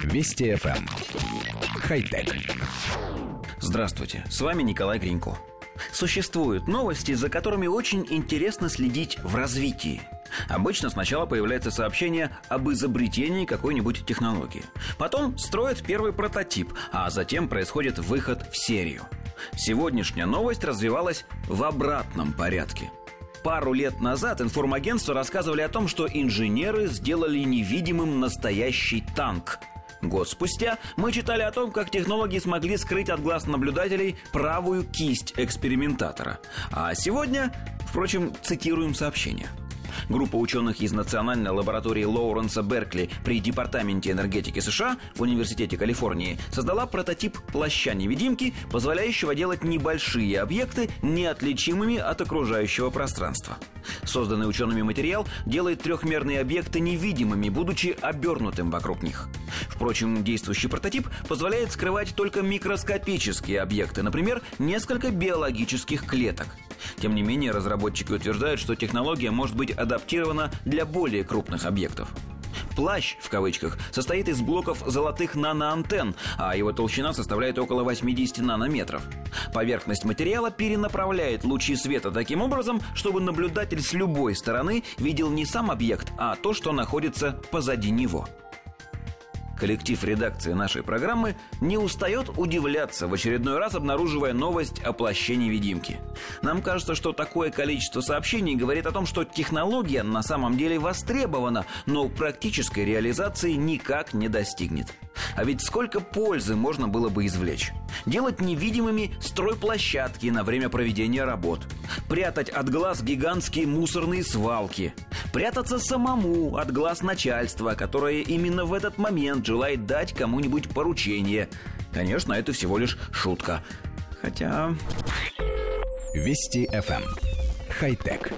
Вести FM. Эм. Хай-тек. Здравствуйте, с вами Николай Гринько. Существуют новости, за которыми очень интересно следить в развитии. Обычно сначала появляется сообщение об изобретении какой-нибудь технологии. Потом строят первый прототип, а затем происходит выход в серию. Сегодняшняя новость развивалась в обратном порядке – Пару лет назад информагентства рассказывали о том, что инженеры сделали невидимым настоящий танк. Год спустя мы читали о том, как технологи смогли скрыть от глаз наблюдателей правую кисть экспериментатора. А сегодня, впрочем, цитируем сообщение – Группа ученых из Национальной лаборатории Лоуренса Беркли при Департаменте энергетики США в Университете Калифорнии создала прототип плаща-невидимки, позволяющего делать небольшие объекты неотличимыми от окружающего пространства. Созданный учеными материал делает трехмерные объекты невидимыми, будучи обернутым вокруг них. Впрочем, действующий прототип позволяет скрывать только микроскопические объекты, например, несколько биологических клеток. Тем не менее, разработчики утверждают, что технология может быть адаптирована для более крупных объектов. «Плащ» в кавычках состоит из блоков золотых наноантенн, а его толщина составляет около 80 нанометров. Поверхность материала перенаправляет лучи света таким образом, чтобы наблюдатель с любой стороны видел не сам объект, а то, что находится позади него – Коллектив редакции нашей программы не устает удивляться, в очередной раз обнаруживая новость о плаще невидимки. Нам кажется, что такое количество сообщений говорит о том, что технология на самом деле востребована, но практической реализации никак не достигнет. А ведь сколько пользы можно было бы извлечь? Делать невидимыми стройплощадки на время проведения работ. Прятать от глаз гигантские мусорные свалки прятаться самому от глаз начальства, которое именно в этот момент желает дать кому-нибудь поручение. Конечно, это всего лишь шутка. Хотя... Вести FM. Эм. Хай-тек.